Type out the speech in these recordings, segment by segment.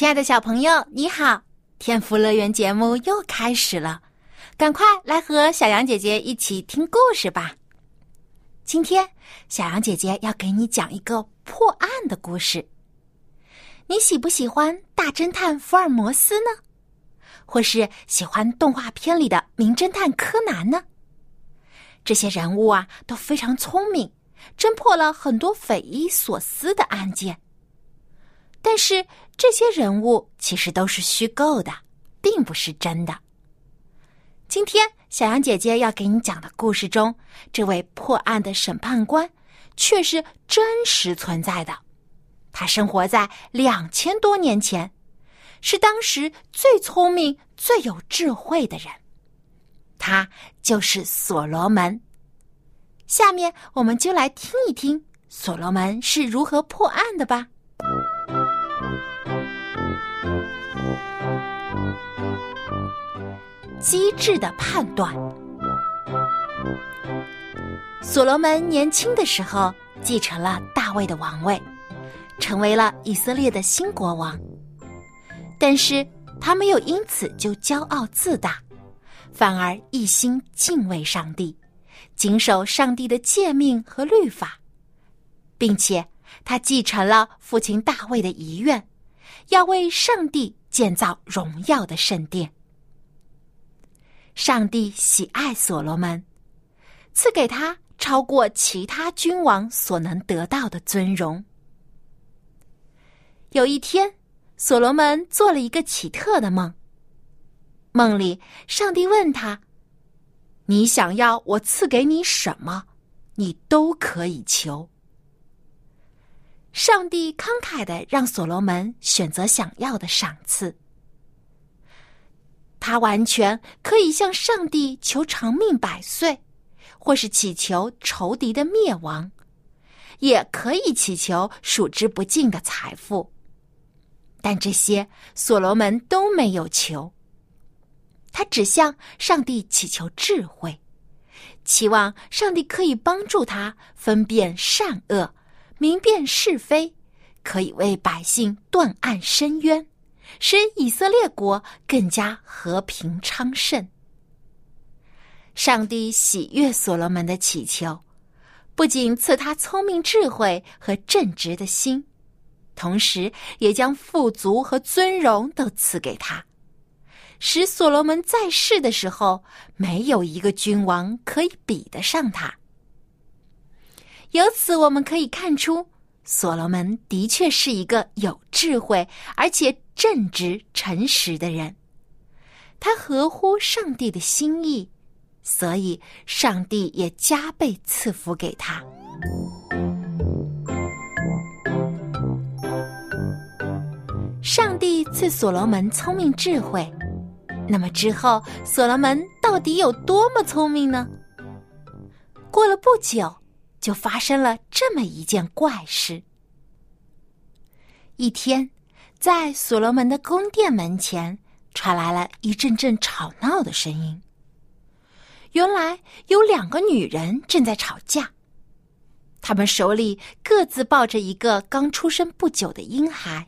亲爱的小朋友，你好！天赋乐园节目又开始了，赶快来和小羊姐姐一起听故事吧。今天，小羊姐姐要给你讲一个破案的故事。你喜不喜欢大侦探福尔摩斯呢？或是喜欢动画片里的名侦探柯南呢？这些人物啊都非常聪明，侦破了很多匪夷所思的案件。但是这些人物其实都是虚构的，并不是真的。今天小羊姐姐要给你讲的故事中，这位破案的审判官却是真实存在的。他生活在两千多年前，是当时最聪明、最有智慧的人。他就是所罗门。下面我们就来听一听所罗门是如何破案的吧。机智的判断。所罗门年轻的时候继承了大卫的王位，成为了以色列的新国王。但是他没有因此就骄傲自大，反而一心敬畏上帝，谨守上帝的诫命和律法，并且他继承了父亲大卫的遗愿，要为上帝建造荣耀的圣殿。上帝喜爱所罗门，赐给他超过其他君王所能得到的尊荣。有一天，所罗门做了一个奇特的梦。梦里，上帝问他：“你想要我赐给你什么？你都可以求。”上帝慷慨的让所罗门选择想要的赏赐。他完全可以向上帝求长命百岁，或是祈求仇敌的灭亡，也可以祈求数之不尽的财富。但这些所罗门都没有求，他只向上帝祈求智慧，期望上帝可以帮助他分辨善恶，明辨是非，可以为百姓断案伸冤。使以色列国更加和平昌盛。上帝喜悦所罗门的祈求，不仅赐他聪明智慧和正直的心，同时也将富足和尊荣都赐给他，使所罗门在世的时候没有一个君王可以比得上他。由此我们可以看出。所罗门的确是一个有智慧而且正直诚实的人，他合乎上帝的心意，所以上帝也加倍赐福给他。上帝赐所罗门聪明智慧，那么之后所罗门到底有多么聪明呢？过了不久。就发生了这么一件怪事。一天，在所罗门的宫殿门前传来了一阵阵吵闹的声音。原来有两个女人正在吵架，她们手里各自抱着一个刚出生不久的婴孩。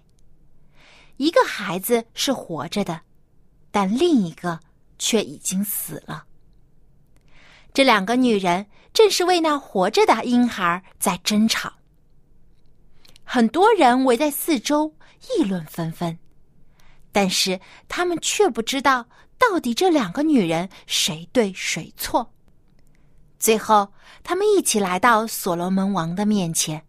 一个孩子是活着的，但另一个却已经死了。这两个女人。正是为那活着的婴孩在争吵，很多人围在四周议论纷纷，但是他们却不知道到底这两个女人谁对谁错。最后，他们一起来到所罗门王的面前，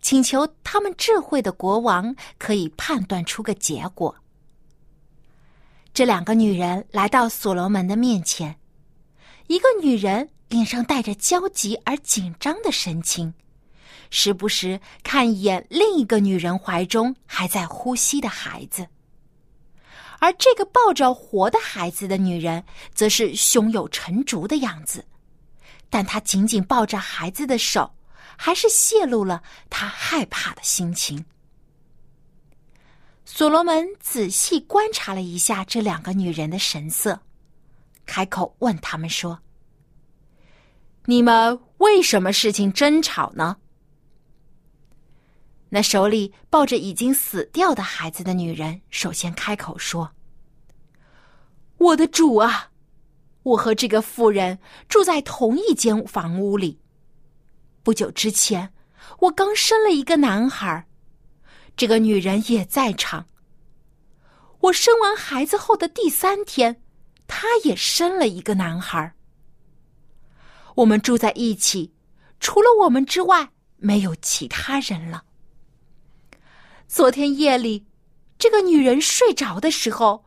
请求他们智慧的国王可以判断出个结果。这两个女人来到所罗门的面前，一个女人。脸上带着焦急而紧张的神情，时不时看一眼另一个女人怀中还在呼吸的孩子。而这个抱着活的孩子的女人，则是胸有成竹的样子，但她紧紧抱着孩子的手，还是泄露了她害怕的心情。所罗门仔细观察了一下这两个女人的神色，开口问他们说：“你们为什么事情争吵呢？”那手里抱着已经死掉的孩子的女人首先开口说：“我的主啊，我和这个妇人住在同一间房屋里。不久之前，我刚生了一个男孩，这个女人也在场。我生完孩子后的第三天，她也生了一个男孩。我们住在一起，除了我们之外，没有其他人了。”昨天夜里，这个女人睡着的时候，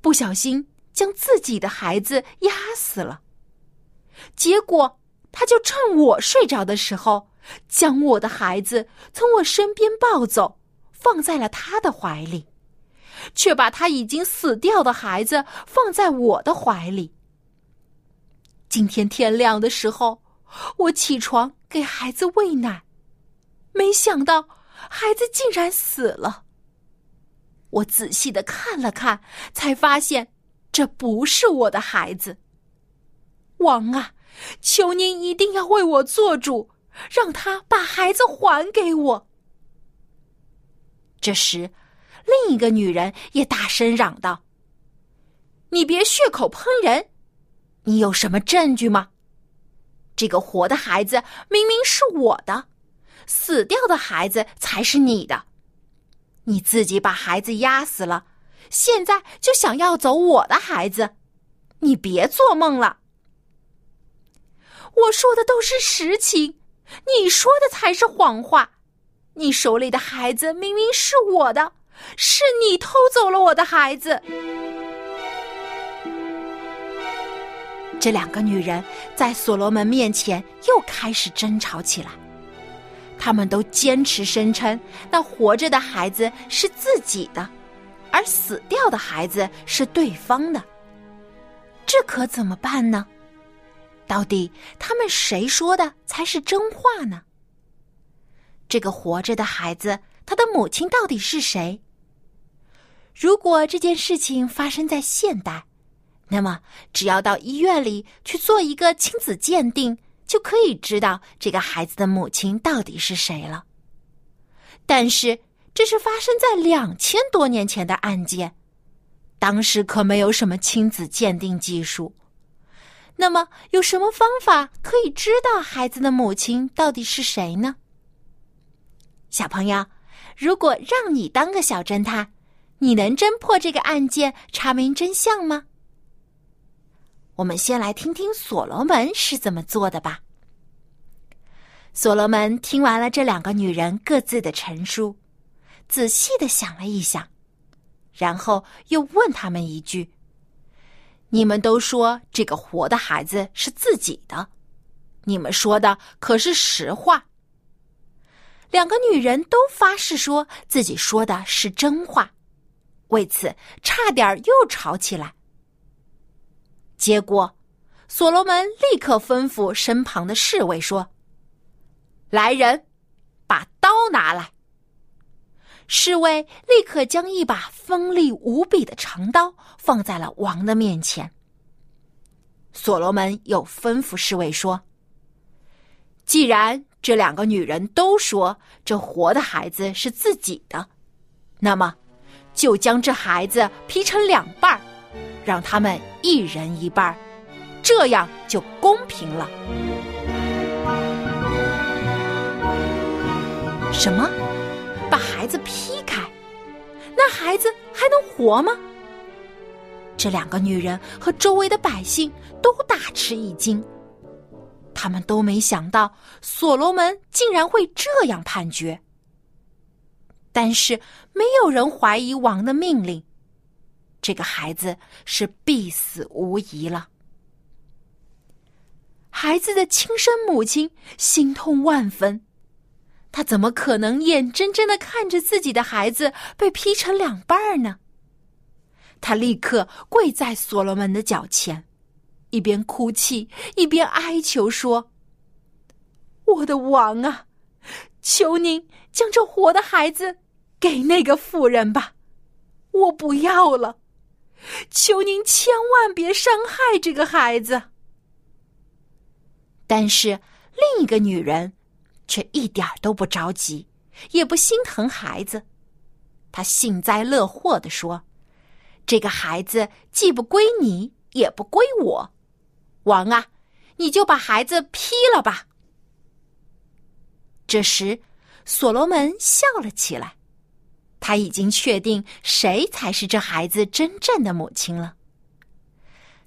不小心将自己的孩子压死了。结果，她就趁我睡着的时候，将我的孩子从我身边抱走，放在了她的怀里，却把她已经死掉的孩子放在我的怀里。今天天亮的时候，我起床给孩子喂奶，没想到。孩子竟然死了。我仔细的看了看，才发现这不是我的孩子。王啊，求您一定要为我做主，让他把孩子还给我。这时，另一个女人也大声嚷道：“你别血口喷人！你有什么证据吗？这个活的孩子明明是我的。”死掉的孩子才是你的，你自己把孩子压死了，现在就想要走我的孩子，你别做梦了。我说的都是实情，你说的才是谎话。你手里的孩子明明是我的，是你偷走了我的孩子。这两个女人在所罗门面前又开始争吵起来。他们都坚持声称，那活着的孩子是自己的，而死掉的孩子是对方的。这可怎么办呢？到底他们谁说的才是真话呢？这个活着的孩子，他的母亲到底是谁？如果这件事情发生在现代，那么只要到医院里去做一个亲子鉴定。就可以知道这个孩子的母亲到底是谁了。但是这是发生在两千多年前的案件，当时可没有什么亲子鉴定技术。那么有什么方法可以知道孩子的母亲到底是谁呢？小朋友，如果让你当个小侦探，你能侦破这个案件，查明真相吗？我们先来听听所罗门是怎么做的吧。所罗门听完了这两个女人各自的陈述，仔细的想了一想，然后又问他们一句：“你们都说这个活的孩子是自己的，你们说的可是实话？”两个女人都发誓说自己说的是真话，为此差点又吵起来。结果，所罗门立刻吩咐身旁的侍卫说：“来人，把刀拿来。”侍卫立刻将一把锋利无比的长刀放在了王的面前。所罗门又吩咐侍卫说：“既然这两个女人都说这活的孩子是自己的，那么就将这孩子劈成两半儿。”让他们一人一半这样就公平了。什么？把孩子劈开？那孩子还能活吗？这两个女人和周围的百姓都大吃一惊，他们都没想到所罗门竟然会这样判决。但是没有人怀疑王的命令。这个孩子是必死无疑了。孩子的亲生母亲心痛万分，他怎么可能眼睁睁的看着自己的孩子被劈成两半呢？他立刻跪在所罗门的脚前，一边哭泣一边哀求说：“我的王啊，求您将这活的孩子给那个妇人吧，我不要了。求您千万别伤害这个孩子。”但是另一个女人。却一点都不着急，也不心疼孩子。她幸灾乐祸地说：“这个孩子既不归你，也不归我。王啊，你就把孩子劈了吧。”这时，所罗门笑了起来。他已经确定谁才是这孩子真正的母亲了。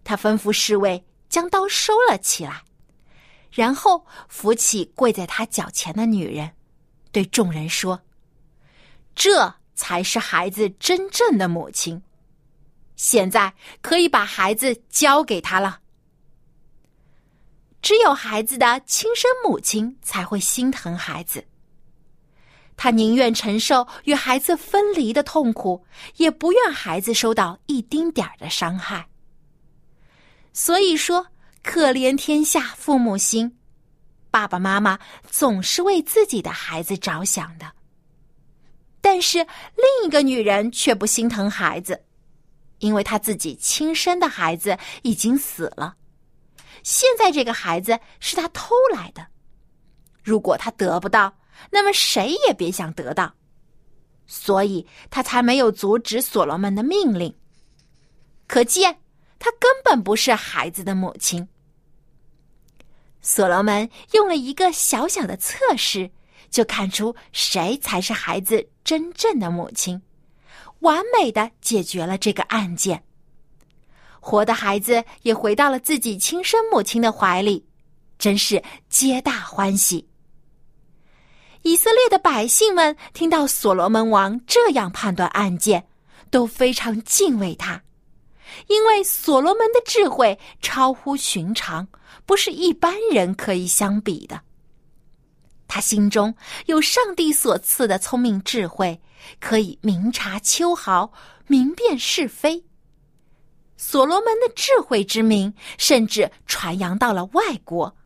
他吩咐侍卫将刀收了起来。然后扶起跪在他脚前的女人，对众人说：“这才是孩子真正的母亲。现在可以把孩子交给他了。只有孩子的亲生母亲才会心疼孩子，他宁愿承受与孩子分离的痛苦，也不愿孩子受到一丁点儿的伤害。所以说。”可怜天下父母心，爸爸妈妈总是为自己的孩子着想的。但是另一个女人却不心疼孩子，因为她自己亲生的孩子已经死了，现在这个孩子是她偷来的。如果她得不到，那么谁也别想得到，所以他才没有阻止所罗门的命令。可见，他根本不是孩子的母亲。所罗门用了一个小小的测试，就看出谁才是孩子真正的母亲，完美的解决了这个案件。活的孩子也回到了自己亲生母亲的怀里，真是皆大欢喜。以色列的百姓们听到所罗门王这样判断案件，都非常敬畏他。因为所罗门的智慧超乎寻常，不是一般人可以相比的。他心中有上帝所赐的聪明智慧，可以明察秋毫，明辨是非。所罗门的智慧之名，甚至传扬到了外国，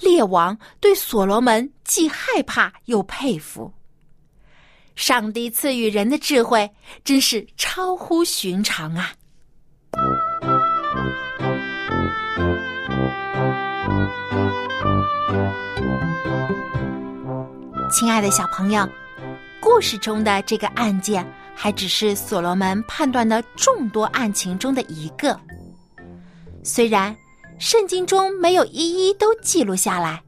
列王对所罗门既害怕又佩服。上帝赐予人的智慧，真是超乎寻常啊！亲爱的小朋友，故事中的这个案件还只是所罗门判断的众多案情中的一个。虽然圣经中没有一一都记录下来，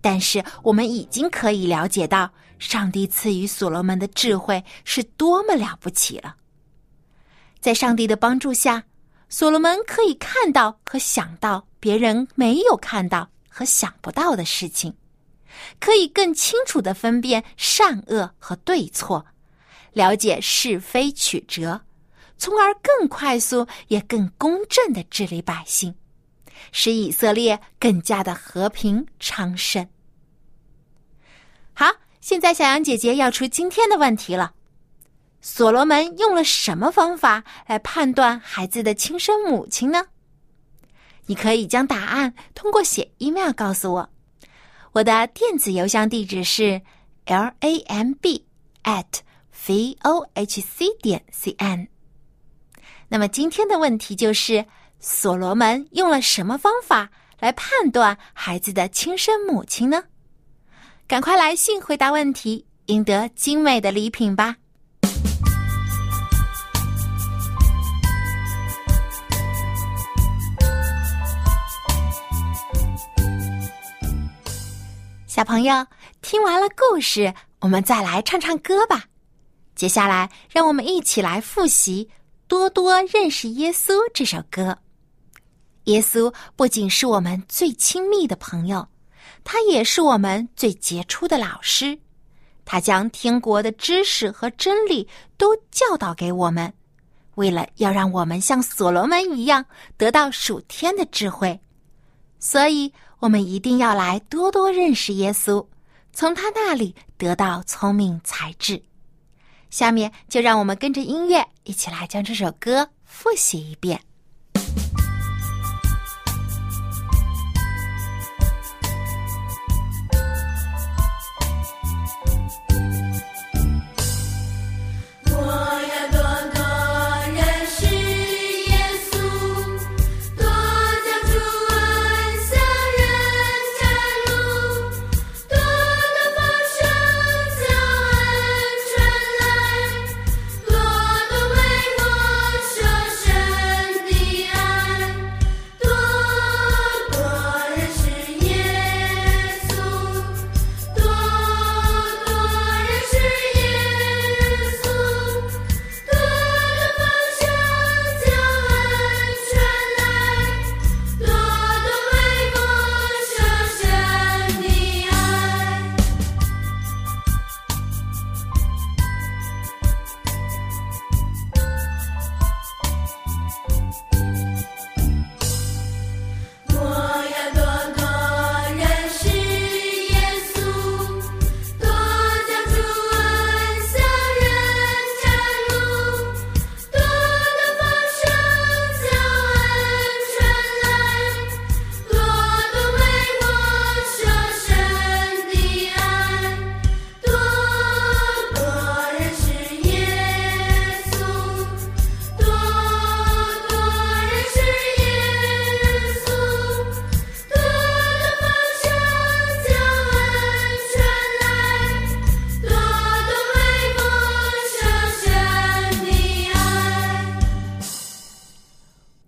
但是我们已经可以了解到，上帝赐予所罗门的智慧是多么了不起了。在上帝的帮助下。所罗门可以看到和想到别人没有看到和想不到的事情，可以更清楚的分辨善恶和对错，了解是非曲折，从而更快速也更公正的治理百姓，使以色列更加的和平昌盛。好，现在小羊姐姐要出今天的问题了。所罗门用了什么方法来判断孩子的亲生母亲呢？你可以将答案通过写 email 告诉我，我的电子邮箱地址是 l a m b at v o h c 点 c n。那么今天的问题就是：所罗门用了什么方法来判断孩子的亲生母亲呢？赶快来信回答问题，赢得精美的礼品吧！小朋友，听完了故事，我们再来唱唱歌吧。接下来，让我们一起来复习《多多认识耶稣》这首歌。耶稣不仅是我们最亲密的朋友，他也是我们最杰出的老师。他将天国的知识和真理都教导给我们，为了要让我们像所罗门一样得到属天的智慧，所以。我们一定要来多多认识耶稣，从他那里得到聪明才智。下面就让我们跟着音乐一起来将这首歌复习一遍。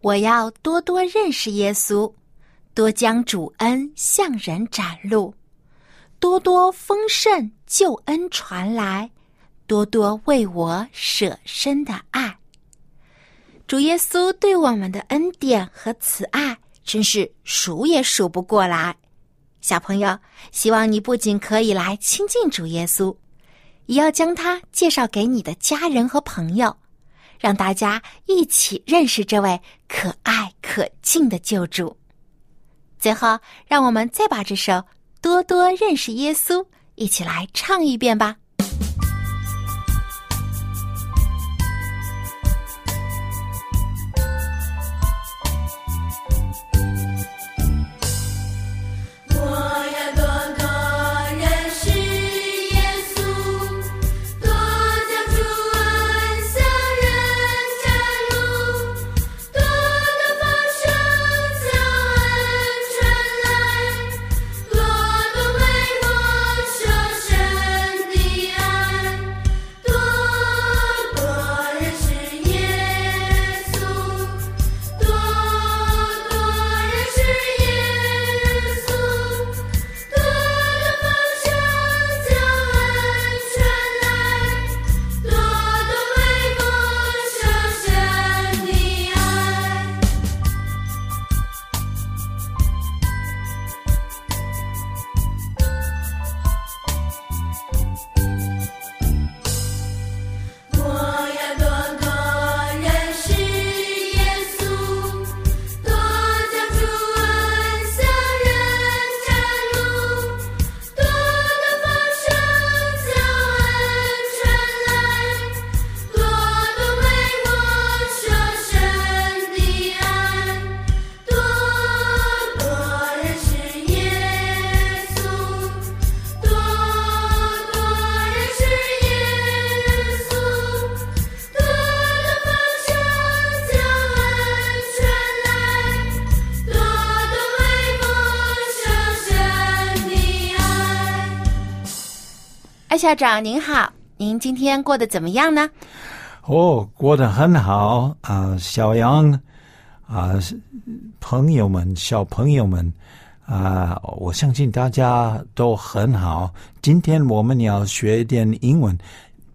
我要多多认识耶稣，多将主恩向人展露，多多丰盛救恩传来，多多为我舍身的爱。主耶稣对我们的恩典和慈爱，真是数也数不过来。小朋友，希望你不仅可以来亲近主耶稣，也要将他介绍给你的家人和朋友。让大家一起认识这位可爱可敬的救主。最后，让我们再把这首《多多认识耶稣》一起来唱一遍吧。校长您好，您今天过得怎么样呢？哦，过得很好啊，小杨啊，朋友们，小朋友们啊，我相信大家都很好。今天我们要学一点英文。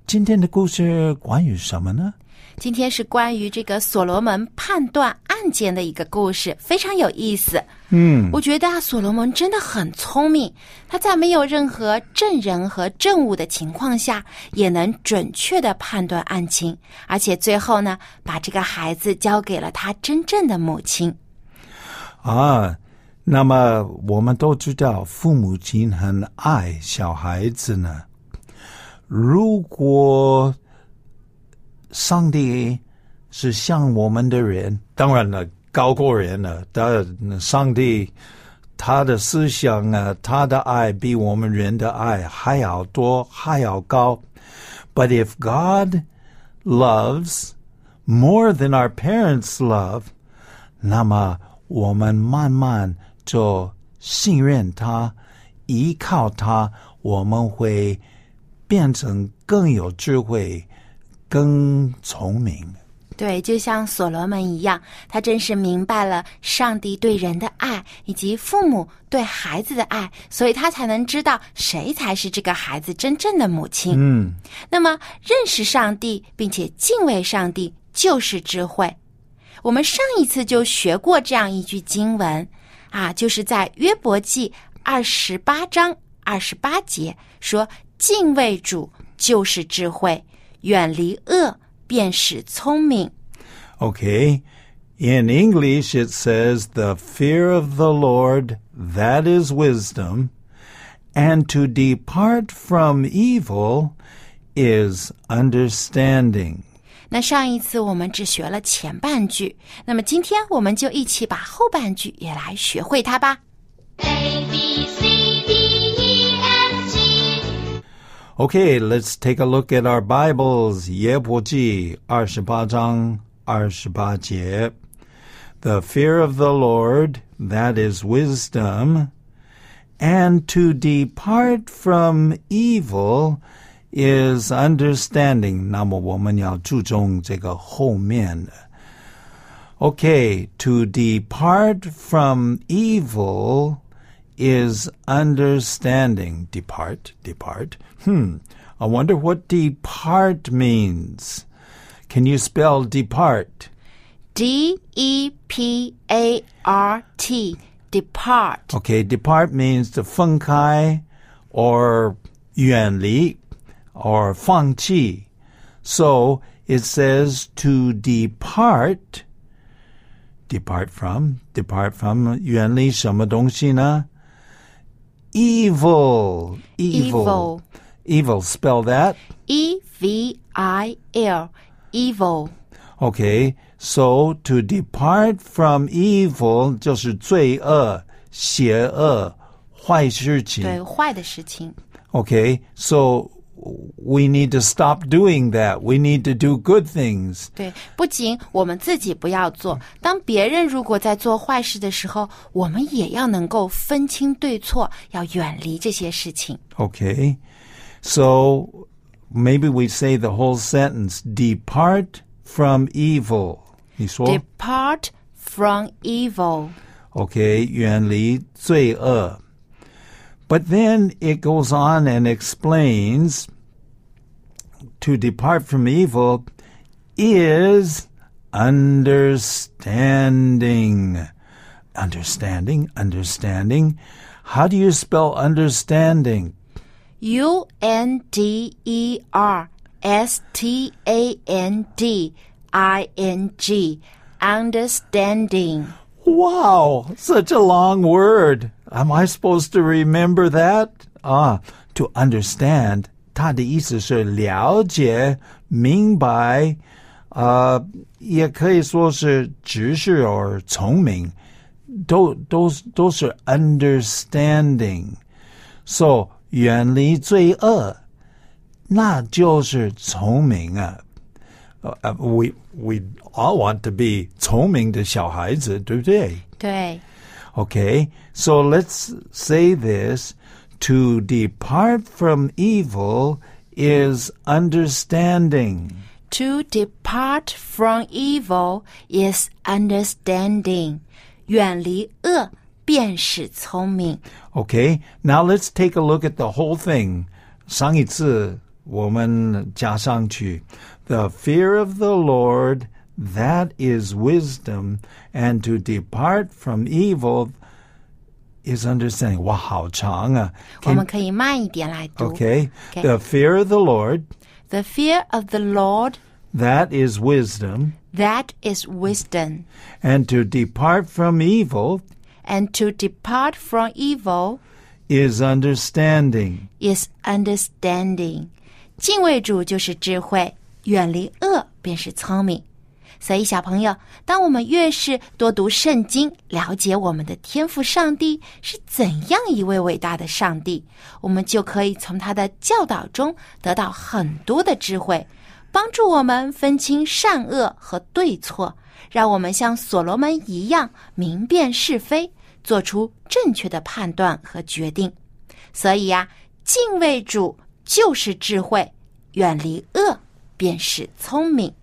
今天的故事关于什么呢？今天是关于这个所罗门判断案件的一个故事，非常有意思。嗯，我觉得啊，所罗门真的很聪明，他在没有任何证人和证物的情况下，也能准确的判断案情，而且最后呢，把这个孩子交给了他真正的母亲。啊，那么我们都知道，父母亲很爱小孩子呢。如果上帝是像我们的人，当然了，高过人了。但上帝他的思想啊，他的爱比我们人的爱还要多，还要高。But if God loves more than our parents love，那么我们慢慢就信任他，依靠他，我们会变成更有智慧、更聪明。对，就像所罗门一样，他真是明白了上帝对人的爱，以及父母对孩子的爱，所以他才能知道谁才是这个孩子真正的母亲。嗯，那么认识上帝并且敬畏上帝就是智慧。我们上一次就学过这样一句经文啊，就是在约伯记二十八章二十八节说：“敬畏主就是智慧，远离恶。”便是聪明。Okay. In English, it says, the fear of the Lord, that is wisdom, and to depart from evil is understanding. 那上一次我们只学了前半句，那么今天我们就一起把后半句也来学会它吧。Okay, let's take a look at our Bibles. 耶伯记二十八章二十八节. The fear of the Lord, that is wisdom, and to depart from evil is understanding. 那么我们要注重这个后面的。Okay, to depart from evil is understanding. Depart, depart. Hmm. I wonder what depart means. Can you spell depart? D E P A R T depart Okay, depart means to 分开 or 远离 or 放弃. So it says to depart. Depart from, depart from 远离什么东西呢? Evil, evil, evil. Spell that. E V I L evil Okay, so to depart from evil 就是罪恶、邪恶、坏事情。对坏的事情。 Okay, so we need to stop doing that. We need to do good things. 对，不仅我们自己不要做，当别人如果在做坏事的时候，我们也要能够分清对错，要远离这些事情。 Okay, so maybe we say the whole sentence depart from evil. 你说 Depart from evil. okay, 远离罪恶. But then it goes on and explains to depart from evil is understanding. Understanding, understanding. How do you spell understanding? U N D E R S T A N D I N G. Understanding. Wow, such a long word. Am I supposed to remember that? Ah, to understand. 它的意思是了解、明白，呃，也可以说是知识或聪明，都都都是 understanding。So 远离罪恶，那就是聪明啊。呃、uh, we we all want to be 聪明的小孩子，对不对？对 Okay, so let's say this to depart from evil is understanding. To depart from evil is understanding. 远离恶 便是聪明。 Okay, now let's take a look at the whole thing. 上一次我们加上去 The fear of the Lord, that is wisdom, and to depart from evil is understanding. 哇，好长啊。我们可以慢一点来读。 Okay, Okay. the fear of the Lord, The fear of the Lord, that is wisdom, that is wisdom, and to depart from evil And to depart from evil is understanding. is understanding. 敬畏主就是智慧，远离恶便是聪明。所以，小朋友，当我们越是多读圣经，了解我们的天赋上帝是怎样一位伟大的上帝，我们就可以从他的教导中得到很多的智慧，帮助我们分清善恶和对错，让我们像所罗门一样明辨是非，做出正确的判断和决定。所以呀、敬畏主就是智慧，远离恶便是聪明。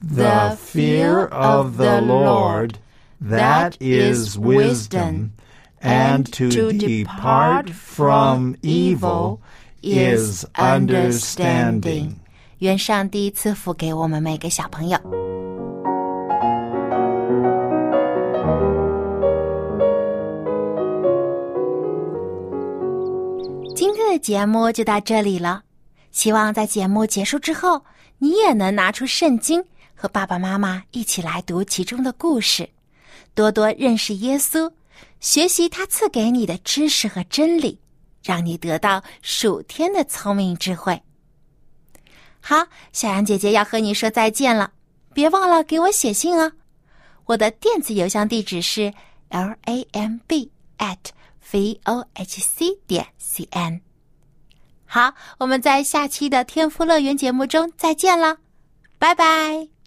The fear of the Lord, that is wisdom, and to depart from evil is understanding. 愿上帝赐福给我们每个小朋友。的节目就到这里了，希望在节目结束之后，你也能拿出圣经，和爸爸妈妈一起来读其中的故事，多多认识耶稣，学习他赐给你的知识和真理，让你得到属天的聪明智慧。好，小羊姐姐要和你说再见了，别忘了给我写信哦。我的电子邮箱地址是 l a m b at v o h c 点 c n。好，我们在下期的天赋乐园节目中再见了，拜拜。